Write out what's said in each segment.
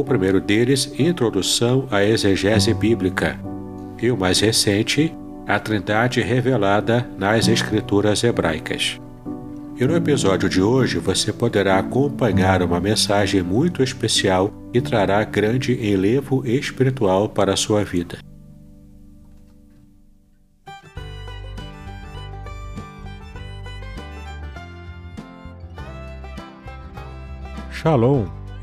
o primeiro deles, Introdução à Exegese Bíblica, e o mais recente, A Trindade Revelada nas Escrituras Hebraicas. E no episódio de hoje você poderá acompanhar uma mensagem muito especial e trará grande enlevo espiritual para a sua vida. Shalom!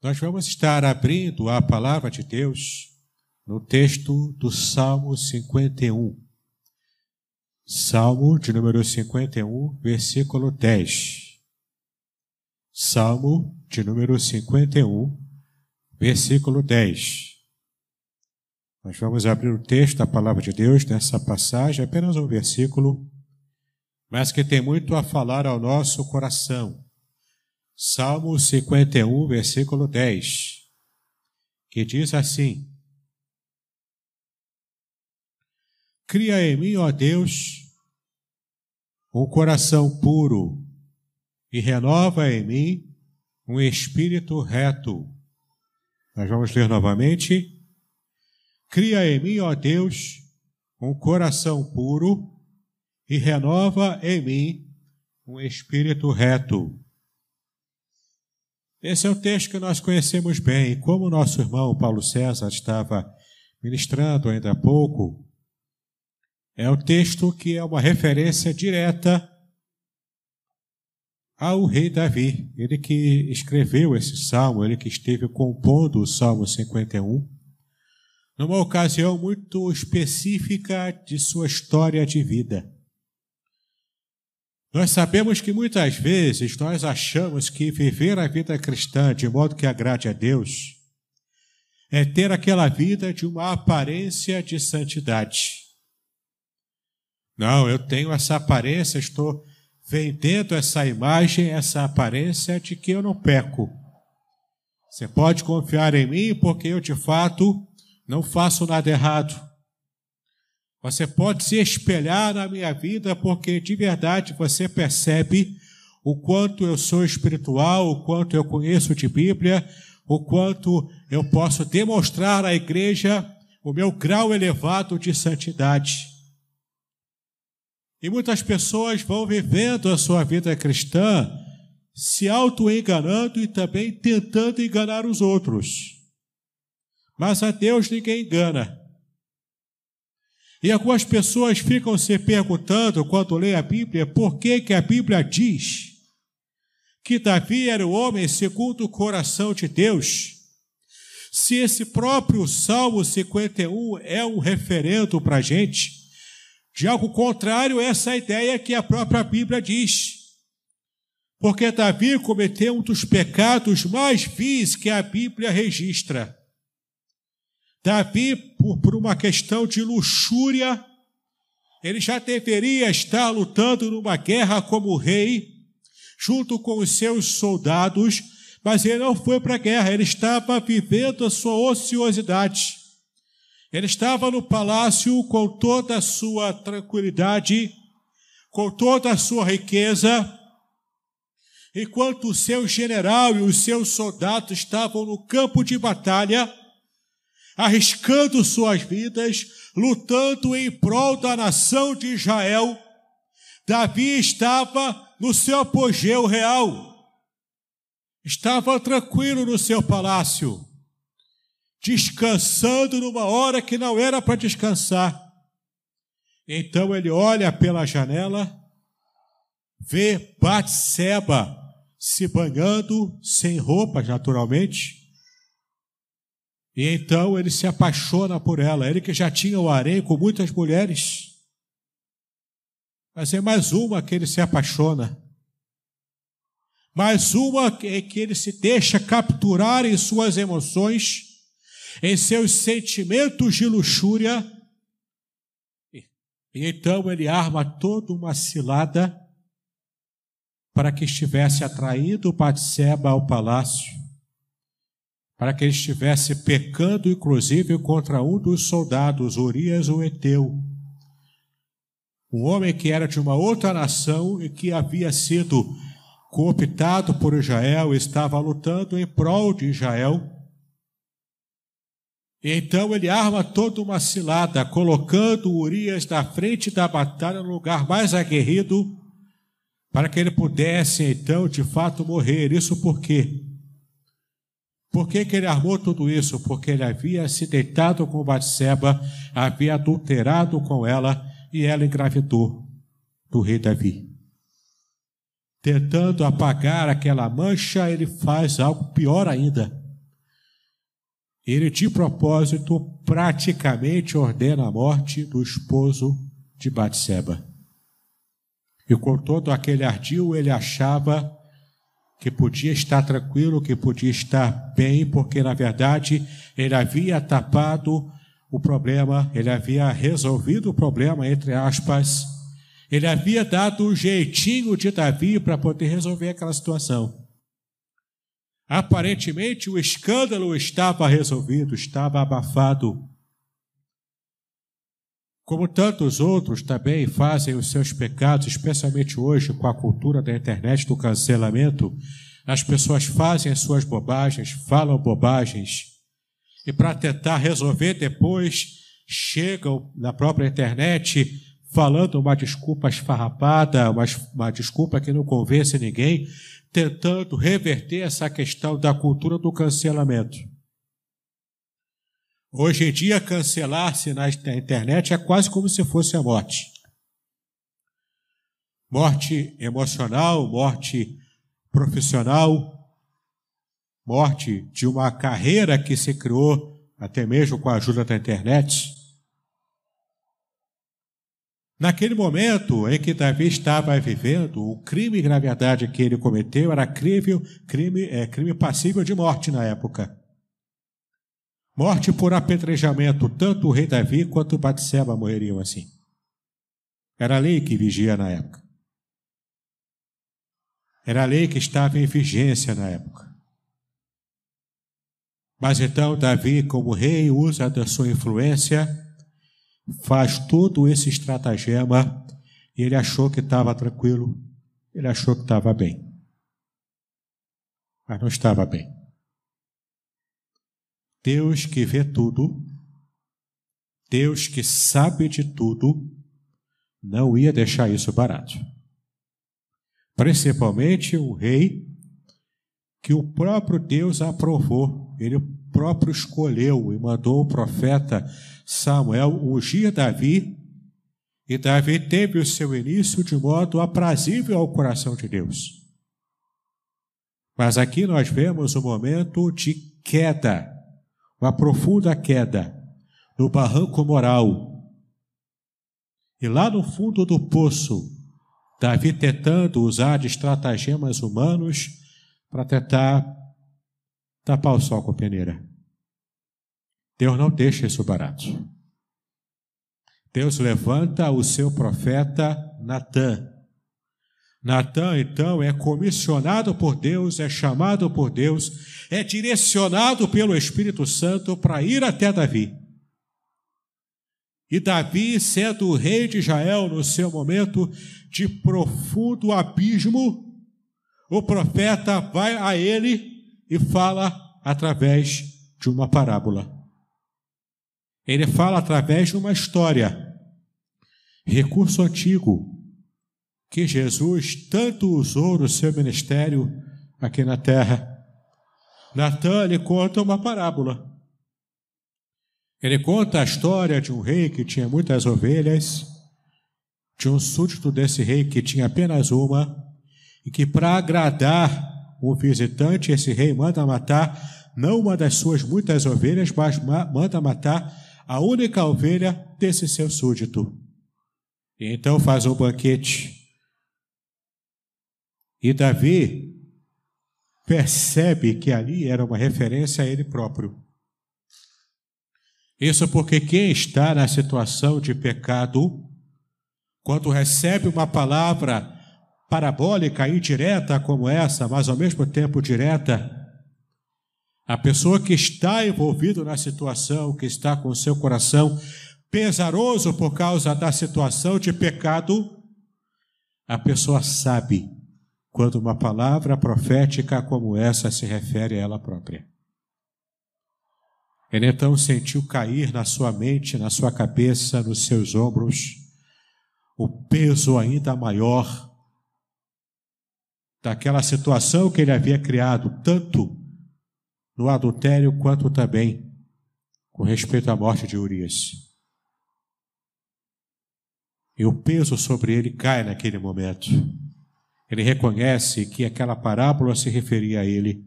Nós vamos estar abrindo a palavra de Deus no texto do Salmo 51. Salmo de número 51, versículo 10. Salmo de número 51, versículo 10. Nós vamos abrir o texto da palavra de Deus nessa passagem, apenas um versículo, mas que tem muito a falar ao nosso coração Salmo 51, versículo 10, que diz assim: Cria em mim, ó Deus, um coração puro e renova em mim um espírito reto. Nós vamos ler novamente. Cria em mim, ó Deus, um coração puro e renova em mim um espírito reto. Esse é um texto que nós conhecemos bem. Como o nosso irmão Paulo César estava ministrando ainda há pouco, é um texto que é uma referência direta ao rei Davi. Ele que escreveu esse salmo, ele que esteve compondo o Salmo 51, numa ocasião muito específica de sua história de vida. Nós sabemos que muitas vezes nós achamos que viver a vida cristã de modo que agrade a Deus é ter aquela vida de uma aparência de santidade. Não, eu tenho essa aparência, estou vendendo essa imagem, essa aparência de que eu não peco. Você pode confiar em mim porque eu de fato não faço nada errado. Você pode se espelhar na minha vida porque de verdade você percebe o quanto eu sou espiritual, o quanto eu conheço de Bíblia, o quanto eu posso demonstrar à igreja o meu grau elevado de santidade. E muitas pessoas vão vivendo a sua vida cristã se auto-enganando e também tentando enganar os outros. Mas a Deus ninguém engana. E algumas pessoas ficam se perguntando, quando lê a Bíblia, por que, que a Bíblia diz que Davi era o homem segundo o coração de Deus, se esse próprio Salmo 51 é um referendo para a gente, de algo contrário, essa ideia que a própria Bíblia diz. Porque Davi cometeu um dos pecados mais vis que a Bíblia registra. Davi, por, por uma questão de luxúria, ele já deveria estar lutando numa guerra como rei, junto com os seus soldados, mas ele não foi para a guerra, ele estava vivendo a sua ociosidade. Ele estava no palácio com toda a sua tranquilidade, com toda a sua riqueza, enquanto o seu general e os seus soldados estavam no campo de batalha, arriscando suas vidas, lutando em prol da nação de Israel, Davi estava no seu apogeu real, estava tranquilo no seu palácio, descansando numa hora que não era para descansar. Então ele olha pela janela, vê Batseba se banhando, sem roupas, naturalmente. E então ele se apaixona por ela. Ele que já tinha o harém com muitas mulheres. Mas é mais uma que ele se apaixona. Mais uma que, que ele se deixa capturar em suas emoções em seus sentimentos de luxúria. E então ele arma toda uma cilada para que estivesse atraído Batseba ao palácio, para que ele estivesse pecando, inclusive, contra um dos soldados, Urias o Eteu, um homem que era de uma outra nação e que havia sido cooptado por Israel, estava lutando em prol de Israel então ele arma toda uma cilada, colocando Urias na frente da batalha, no lugar mais aguerrido, para que ele pudesse então de fato morrer. Isso por quê? Por que, que ele armou tudo isso? Porque ele havia se deitado com Batseba, havia adulterado com ela e ela engravidou do rei Davi. Tentando apagar aquela mancha, ele faz algo pior ainda ele de propósito praticamente ordena a morte do esposo de Batseba. E com todo aquele ardil, ele achava que podia estar tranquilo, que podia estar bem, porque na verdade ele havia tapado o problema, ele havia resolvido o problema, entre aspas, ele havia dado o um jeitinho de Davi para poder resolver aquela situação. Aparentemente o escândalo estava resolvido, estava abafado. Como tantos outros também fazem os seus pecados, especialmente hoje com a cultura da internet do cancelamento, as pessoas fazem as suas bobagens, falam bobagens, e para tentar resolver depois, chegam na própria internet falando uma desculpa esfarrapada, uma, uma desculpa que não convence ninguém, tentando reverter essa questão da cultura do cancelamento. Hoje em dia, cancelar-se na internet é quase como se fosse a morte. Morte emocional, morte profissional, morte de uma carreira que se criou até mesmo com a ajuda da internet. Naquele momento em que Davi estava vivendo, o crime, na verdade, que ele cometeu era crime, crime, é, crime passível de morte na época. Morte por apedrejamento, tanto o rei Davi quanto Batseba morreriam assim. Era a lei que vigia na época. Era a lei que estava em vigência na época. Mas então Davi, como rei, usa da sua influência faz todo esse estratagema e ele achou que estava tranquilo, ele achou que estava bem. Mas não estava bem. Deus que vê tudo, Deus que sabe de tudo, não ia deixar isso barato. Principalmente um rei que o próprio Deus aprovou, ele próprio escolheu e mandou o profeta Samuel ungir Davi, e Davi teve o seu início de modo aprazível ao coração de Deus. Mas aqui nós vemos um momento de queda, uma profunda queda, no barranco moral. E lá no fundo do poço, Davi tentando usar de estratagemas humanos para tentar tapar o sol com a peneira. Deus não deixa isso barato. Deus levanta o seu profeta Natã. Natã, então, é comissionado por Deus, é chamado por Deus, é direcionado pelo Espírito Santo para ir até Davi. E Davi, sendo o rei de Israel no seu momento de profundo abismo, o profeta vai a ele e fala através de uma parábola. Ele fala através de uma história, recurso antigo, que Jesus tanto usou no seu ministério aqui na terra. Natan lhe conta uma parábola. Ele conta a história de um rei que tinha muitas ovelhas, de um súdito desse rei que tinha apenas uma, e que para agradar o visitante, esse rei manda matar não uma das suas muitas ovelhas, mas manda matar a única ovelha desse seu súdito. E então faz um banquete. E Davi percebe que ali era uma referência a ele próprio. Isso porque quem está na situação de pecado, quando recebe uma palavra parabólica, indireta como essa, mas ao mesmo tempo direta, a pessoa que está envolvida na situação, que está com seu coração pesaroso por causa da situação de pecado, a pessoa sabe quando uma palavra profética como essa se refere a ela própria. Ele então sentiu cair na sua mente, na sua cabeça, nos seus ombros, o peso ainda maior daquela situação que ele havia criado, tanto no adultério quanto também com respeito à morte de Urias. E o peso sobre ele cai naquele momento. Ele reconhece que aquela parábola se referia a ele,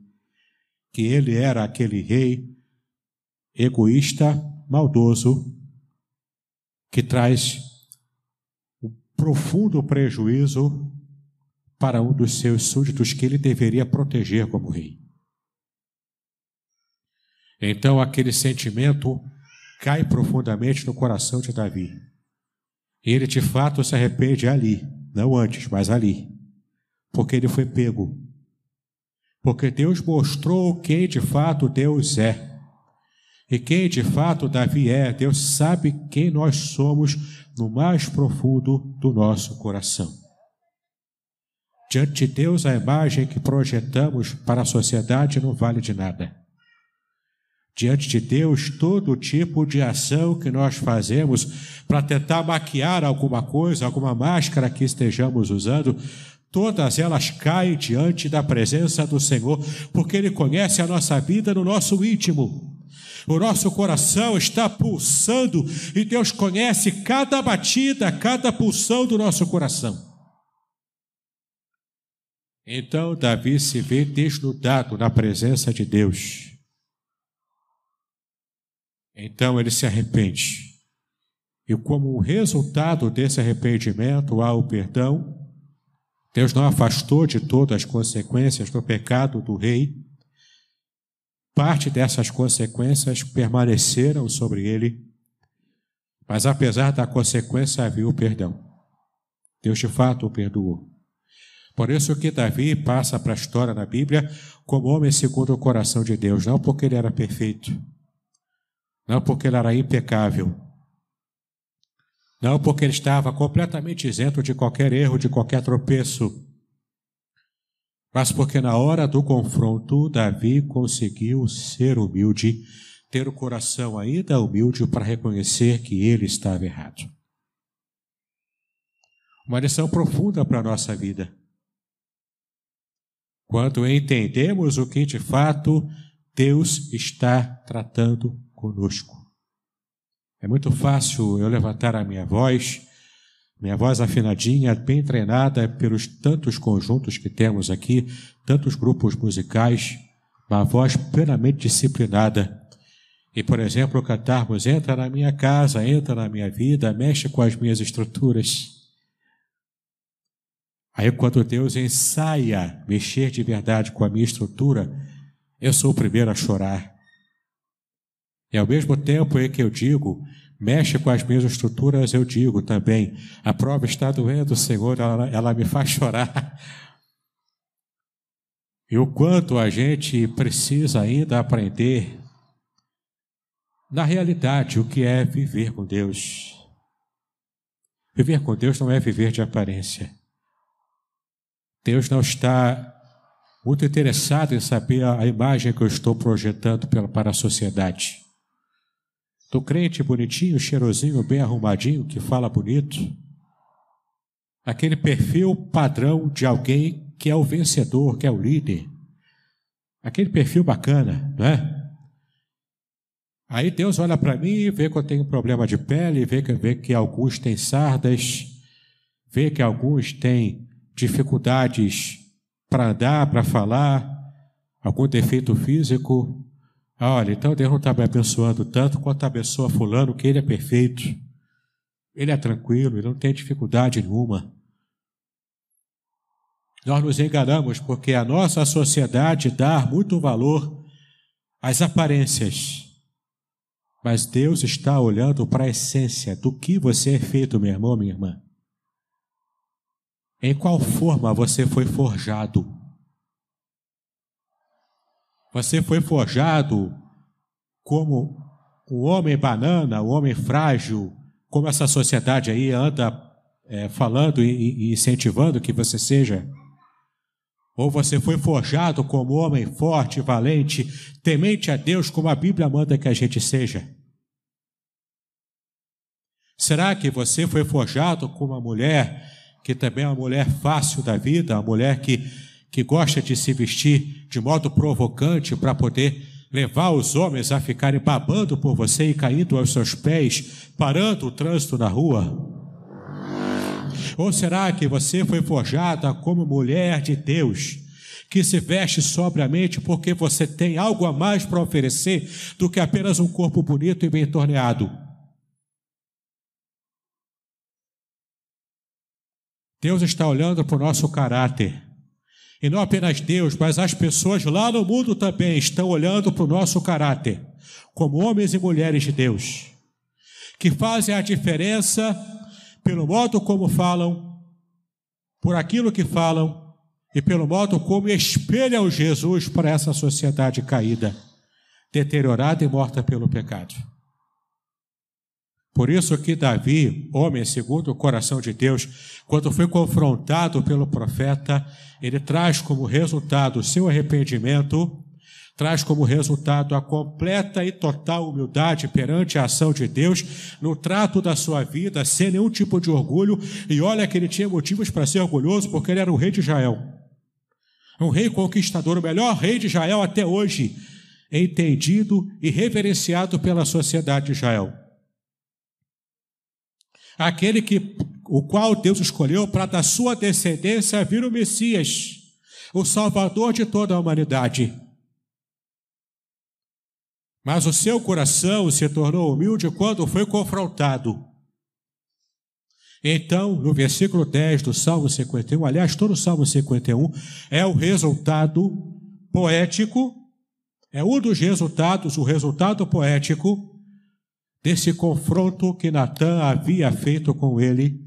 que ele era aquele rei egoísta, maldoso, que traz um profundo prejuízo para um dos seus súditos que ele deveria proteger como rei. Então aquele sentimento cai profundamente no coração de Davi. Ele de fato se arrepende ali, não antes, mas ali, porque ele foi pego. Porque Deus mostrou quem de fato Deus é. E quem de fato Davi é, Deus sabe quem nós somos no mais profundo do nosso coração. Diante de Deus, a imagem que projetamos para a sociedade não vale de nada. Diante de Deus, todo tipo de ação que nós fazemos para tentar maquiar alguma coisa, alguma máscara que estejamos usando, todas elas caem diante da presença do Senhor, porque Ele conhece a nossa vida no nosso íntimo. O nosso coração está pulsando e Deus conhece cada batida, cada pulsão do nosso coração. Então Davi se vê desnudado na presença de Deus. Então ele se arrepende. E como resultado desse arrependimento há o perdão, Deus não afastou de todas as consequências do pecado do rei. Parte dessas consequências permaneceram sobre ele, mas apesar da consequência havia o perdão. Deus de fato o perdoou. Por isso que Davi passa para a história na Bíblia como homem segundo o coração de Deus, não porque ele era perfeito, não porque ele era impecável, não porque ele estava completamente isento de qualquer erro, de qualquer tropeço, mas porque na hora do confronto, Davi conseguiu ser humilde, ter o coração ainda humilde para reconhecer que ele estava errado. uma lição profunda para a nossa vida. Quando entendemos o que de fato Deus está tratando conosco. É muito fácil eu levantar a minha voz, minha voz afinadinha, bem treinada pelos tantos conjuntos que temos aqui, tantos grupos musicais, uma voz plenamente disciplinada. E, por exemplo, cantarmos entra na minha casa, entra na minha vida, mexe com as minhas estruturas. Aí, quando Deus ensaia mexer de verdade com a minha estrutura, eu sou o primeiro a chorar. E ao mesmo tempo em que eu digo, mexe com as minhas estruturas, eu digo também, a prova está doendo, Senhor, ela, ela me faz chorar. E o quanto a gente precisa ainda aprender, na realidade, o que é viver com Deus. Viver com Deus não é viver de aparência. Deus não está muito interessado em saber a imagem que eu estou projetando para a sociedade. Do crente bonitinho, cheirosinho, bem arrumadinho, que fala bonito. Aquele perfil padrão de alguém que é o vencedor, que é o líder. Aquele perfil bacana, não é? Aí Deus olha para mim vê que eu tenho problema de pele, vê que, vê que alguns têm sardas, vê que alguns têm dificuldades para andar, para falar, algum defeito físico. Olha, então Deus não está me abençoando tanto quanto abençoa fulano, que ele é perfeito. Ele é tranquilo, ele não tem dificuldade nenhuma. Nós nos enganamos porque a nossa sociedade dá muito valor às aparências. Mas Deus está olhando para a essência do que você é feito, meu irmão, minha irmã. Em qual forma você foi forjado? Você foi forjado como o homem banana, o homem frágil, como essa sociedade aí anda é, falando e, e incentivando que você seja? Ou você foi forjado como homem forte, valente, temente a Deus, como a Bíblia manda que a gente seja? Será que você foi forjado como uma mulher que também é uma mulher fácil da vida, uma mulher que, que gosta de se vestir de modo provocante para poder levar os homens a ficarem babando por você e caindo aos seus pés, parando o trânsito na rua? Ou será que você foi forjada como mulher de Deus, que se veste sobriamente porque você tem algo a mais para oferecer do que apenas um corpo bonito e bem torneado? Deus está olhando para o nosso caráter. E não apenas Deus, mas as pessoas lá no mundo também estão olhando para o nosso caráter, como homens e mulheres de Deus, que fazem a diferença pelo modo como falam, por aquilo que falam e pelo modo como espelham Jesus para essa sociedade caída, deteriorada e morta pelo pecado. Por isso que Davi, homem segundo o coração de Deus, quando foi confrontado pelo profeta, ele traz como resultado o seu arrependimento, traz como resultado a completa e total humildade perante a ação de Deus no trato da sua vida, sem nenhum tipo de orgulho, e olha que ele tinha motivos para ser orgulhoso, porque ele era o rei de Israel. Um rei conquistador, o melhor rei de Israel até hoje, entendido e reverenciado pela sociedade de Israel aquele que o qual Deus escolheu para da sua descendência vir o Messias, o Salvador de toda a humanidade. Mas o seu coração se tornou humilde quando foi confrontado. Então, no versículo 10 do Salmo 51, aliás, todo o Salmo 51 é o resultado poético, é um dos resultados, o resultado poético desse confronto que Natan havia feito com ele,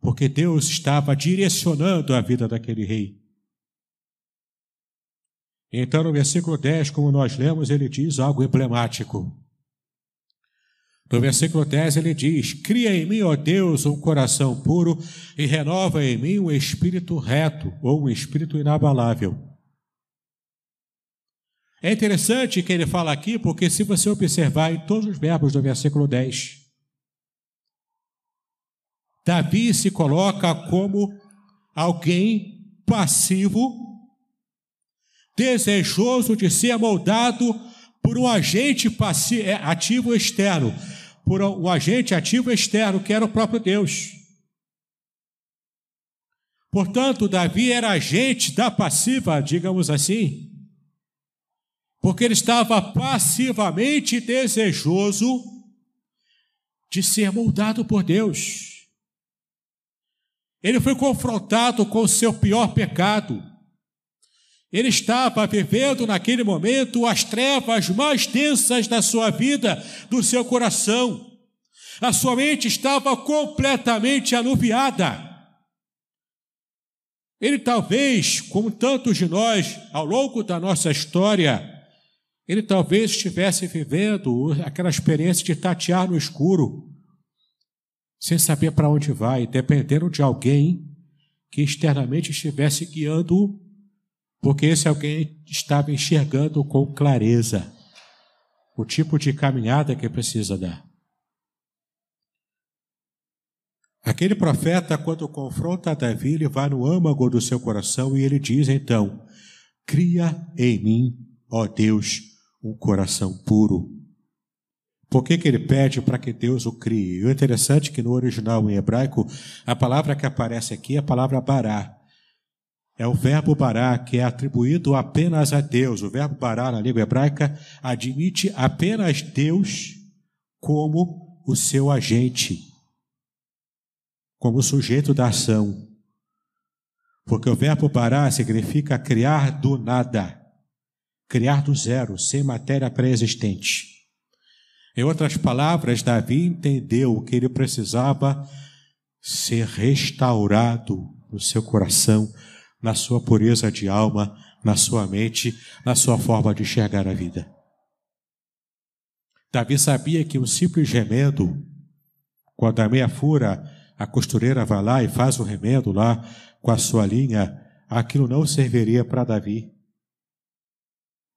porque Deus estava direcionando a vida daquele rei. Então, no versículo 10, como nós lemos, ele diz algo emblemático. No versículo 10 ele diz: Cria em mim, ó Deus, um coração puro e renova em mim um espírito reto ou um espírito inabalável. É interessante que ele fala aqui, porque se você observar em todos os verbos do versículo 10, Davi se coloca como alguém passivo, desejoso de ser moldado por um agente é, ativo externo, por um agente ativo externo, que era o próprio Deus. Portanto, Davi era agente da passiva, digamos assim, porque ele estava passivamente desejoso de ser moldado por Deus. Ele foi confrontado com o seu pior pecado. Ele estava vivendo naquele momento as trevas mais densas da sua vida, do seu coração. A sua mente estava completamente anuviada. Ele talvez, como tantos de nós, ao longo da nossa história, ele talvez estivesse vivendo aquela experiência de tatear no escuro, sem saber para onde vai, dependendo de alguém que externamente estivesse guiando, porque esse alguém estava enxergando com clareza o tipo de caminhada que precisa dar. Aquele profeta, quando confronta Davi, ele vai no âmago do seu coração e ele diz então: Cria em mim, ó Deus, um coração puro. Por que, que ele pede para que Deus o crie? O interessante é que no original em hebraico, a palavra que aparece aqui é a palavra bará. É o verbo bará que é atribuído apenas a Deus. O verbo bará na língua hebraica admite apenas Deus como o seu agente, como sujeito da ação. Porque o verbo bará significa criar do nada criar do zero, sem matéria pré-existente. Em outras palavras, Davi entendeu que ele precisava ser restaurado no seu coração, na sua pureza de alma, na sua mente, na sua forma de enxergar a vida. Davi sabia que um simples remendo, quando a meia fura, a costureira vai lá e faz o remendo lá com a sua linha, aquilo não serviria para Davi.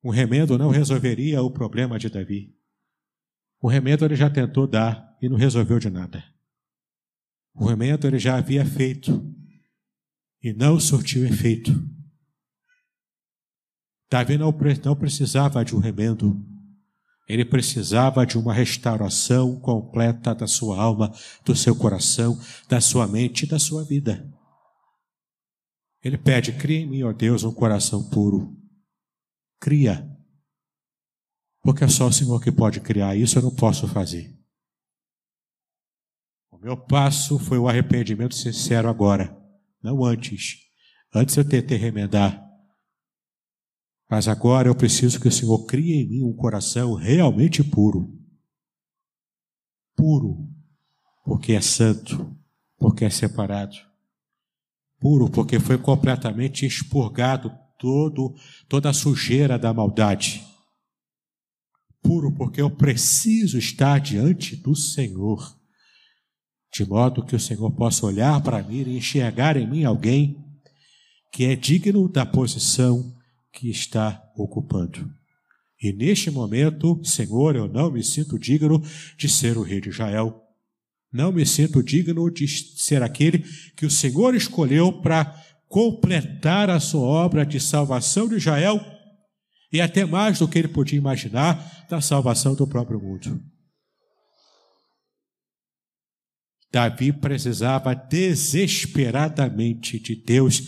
Um remendo não resolveria o problema de Davi. O remendo ele já tentou dar e não resolveu de nada. O remendo ele já havia feito e não surtiu efeito. Davi não, não precisava de um remendo, ele precisava de uma restauração completa da sua alma, do seu coração, da sua mente e da sua vida. Ele pede: cria em mim, ó Deus, um coração puro cria. Porque é só o Senhor que pode criar isso, eu não posso fazer. O meu passo foi o arrependimento sincero agora, não antes. Antes eu tentei remendar. Mas agora eu preciso que o Senhor crie em mim um coração realmente puro. Puro, porque é santo, porque é separado. Puro, porque foi completamente expurgado todo, toda a sujeira da maldade. Puro porque eu preciso estar diante do Senhor, de modo que o Senhor possa olhar para mim e enxergar em mim alguém que é digno da posição que está ocupando. E neste momento, Senhor, eu não me sinto digno de ser o rei de Israel. Não me sinto digno de ser aquele que o Senhor escolheu para completar a sua obra de salvação de Israel e até mais do que ele podia imaginar da salvação do próprio mundo. Davi precisava desesperadamente de Deus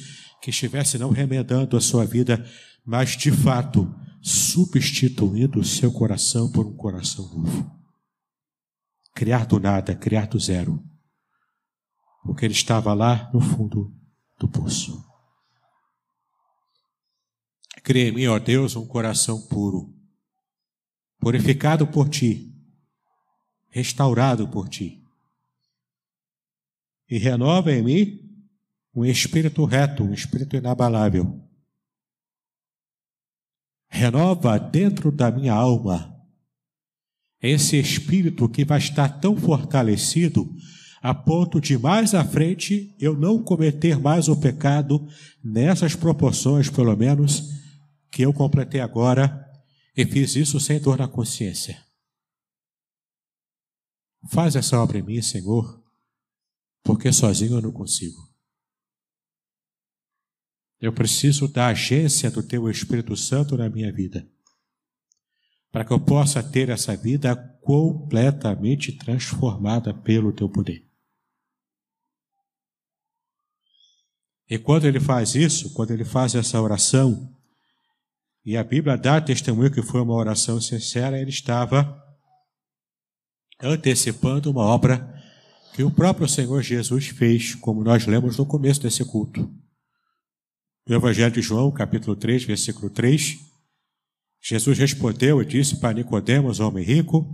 que estivesse não remedando a sua vida, mas de fato substituindo o seu coração por um coração novo. Criar do nada, criar do zero. Porque ele estava lá no fundo do poço. Crê em mim, ó Deus, um coração puro, purificado por ti, restaurado por ti. E renova em mim um espírito reto, um espírito inabalável. Renova dentro da minha alma esse espírito que vai estar tão fortalecido a ponto de mais à frente eu não cometer mais o pecado nessas proporções, pelo menos, que eu completei agora e fiz isso sem dor na consciência. Faz essa obra em mim, Senhor, porque sozinho eu não consigo. Eu preciso da agência do Teu Espírito Santo na minha vida, para que eu possa ter essa vida completamente transformada pelo Teu poder. E quando ele faz isso, quando ele faz essa oração, e a Bíblia dá testemunho que foi uma oração sincera, ele estava antecipando uma obra que o próprio Senhor Jesus fez, como nós lemos no começo desse culto. No Evangelho de João, capítulo 3, versículo 3, Jesus respondeu e disse para Nicodemos, homem rico,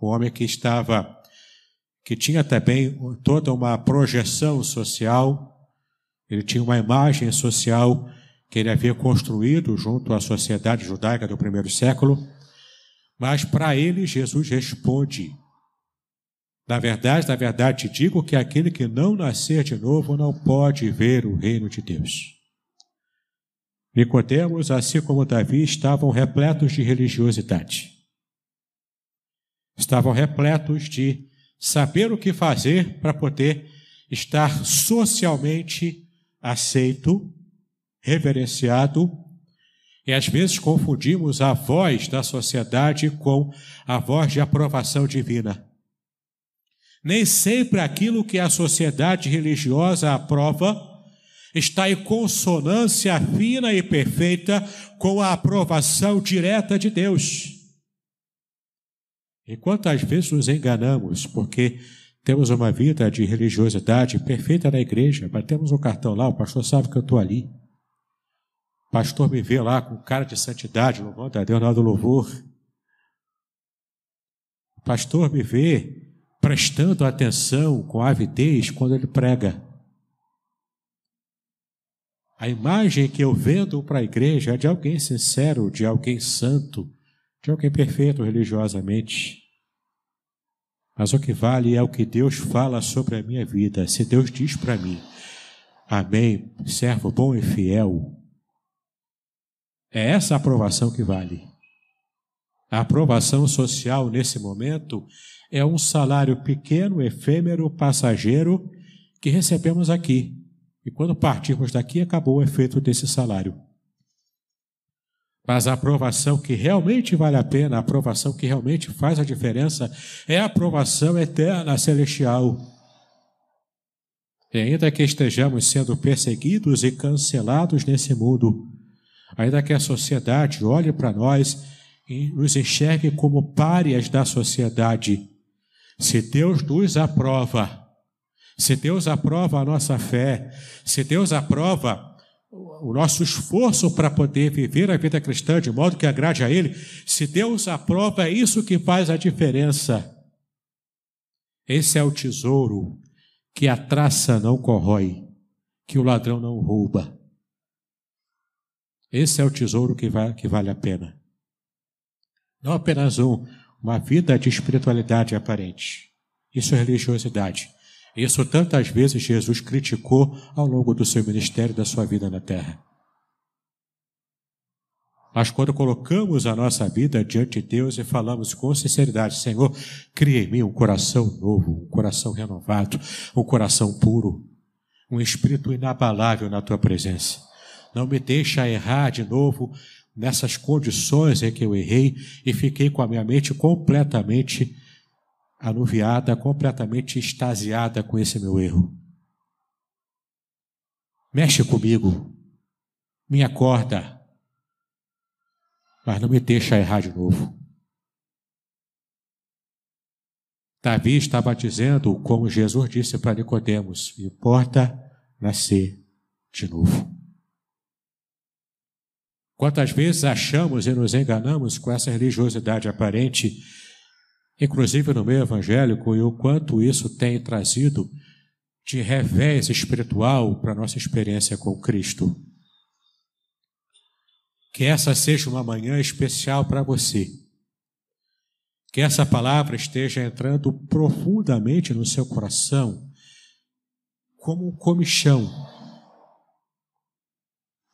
um homem que estava que tinha também toda uma projeção social, ele tinha uma imagem social que ele havia construído junto à sociedade judaica do primeiro século, mas para ele Jesus responde: Na verdade, na verdade te digo que aquele que não nascer de novo não pode ver o reino de Deus. Nicodemos, assim como Davi, estavam repletos de religiosidade. Estavam repletos de saber o que fazer para poder estar socialmente aceito, reverenciado, e às vezes confundimos a voz da sociedade com a voz de aprovação divina. Nem sempre aquilo que a sociedade religiosa aprova está em consonância fina e perfeita com a aprovação direta de Deus. E quantas vezes nos enganamos porque temos uma vida de religiosidade perfeita na igreja, batemos o cartão lá, o pastor sabe que eu estou ali. O pastor me vê lá com cara de santidade, louvando a Deus na do louvor. O pastor me vê prestando atenção com avidez quando ele prega. A imagem que eu vendo para a igreja é de alguém sincero, de alguém santo, de alguém perfeito religiosamente. Mas o que vale é o que Deus fala sobre a minha vida. Se Deus diz para mim, Amém, servo bom e fiel, é essa aprovação que vale. A aprovação social nesse momento é um salário pequeno, efêmero, passageiro que recebemos aqui. E quando partirmos daqui, acabou o efeito desse salário. Mas a aprovação que realmente vale a pena, a aprovação que realmente faz a diferença, é a aprovação eterna celestial. E ainda que estejamos sendo perseguidos e cancelados nesse mundo, ainda que a sociedade olhe para nós e nos enxergue como párias da sociedade, se Deus nos aprova, se Deus aprova a nossa fé, se Deus aprova o nosso esforço para poder viver a vida cristã de modo que agrade a Ele, se Deus aprova, é isso que faz a diferença. Esse é o tesouro que a traça não corrói, que o ladrão não rouba. Esse é o tesouro que, que vale a pena. Não apenas um, uma vida de espiritualidade aparente. Isso é religiosidade. Isso tantas vezes Jesus criticou ao longo do seu ministério da sua vida na terra. Mas quando colocamos a nossa vida diante de Deus e falamos com sinceridade, Senhor, cria em mim um coração novo, um coração renovado, um coração puro, um espírito inabalável na tua presença. Não me deixa errar de novo nessas condições em que eu errei e fiquei com a minha mente completamente anuviada, completamente extasiada com esse meu erro. Mexe comigo, me acorda, mas não me deixa errar de novo. Davi estava dizendo, como Jesus disse para Nicodemos, importa nascer de novo. Quantas vezes achamos e nos enganamos com essa religiosidade aparente inclusive no meio evangélico, e o quanto isso tem trazido de revés espiritual para a nossa experiência com Cristo. Que essa seja uma manhã especial para você. Que essa palavra esteja entrando profundamente no seu coração, como um comichão,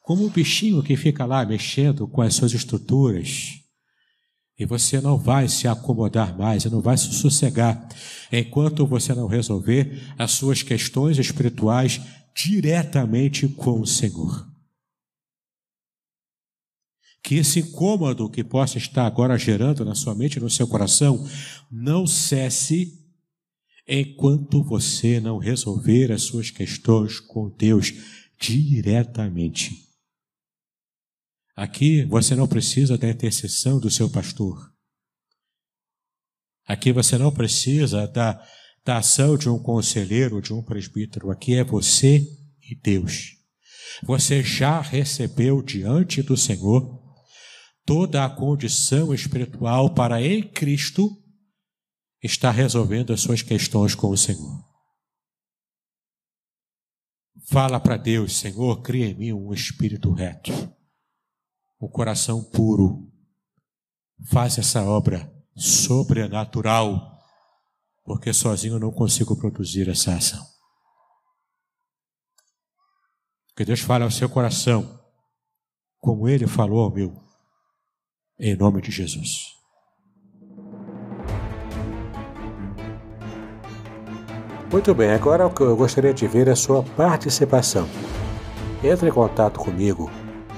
como um bichinho que fica lá mexendo com as suas estruturas E você não vai se acomodar mais, não vai se sossegar, enquanto você não resolver as suas questões espirituais diretamente com o Senhor. Que esse incômodo que possa estar agora gerando na sua mente no seu coração não cesse enquanto você não resolver as suas questões com Deus diretamente. Aqui você não precisa da intercessão do seu pastor. Aqui você não precisa da, da ação de um conselheiro, de um presbítero. Aqui é você e Deus. Você já recebeu diante do Senhor toda a condição espiritual para em Cristo estar resolvendo as suas questões com o Senhor. Fala para Deus, Senhor, cria em mim um espírito reto um coração puro. Faz essa obra sobrenatural, porque sozinho eu não consigo produzir essa ação. Que Deus fale ao seu coração, como Ele falou ao meu, em nome de Jesus. Muito bem, agora o que eu gostaria de ver é a sua participação. Entre em contato comigo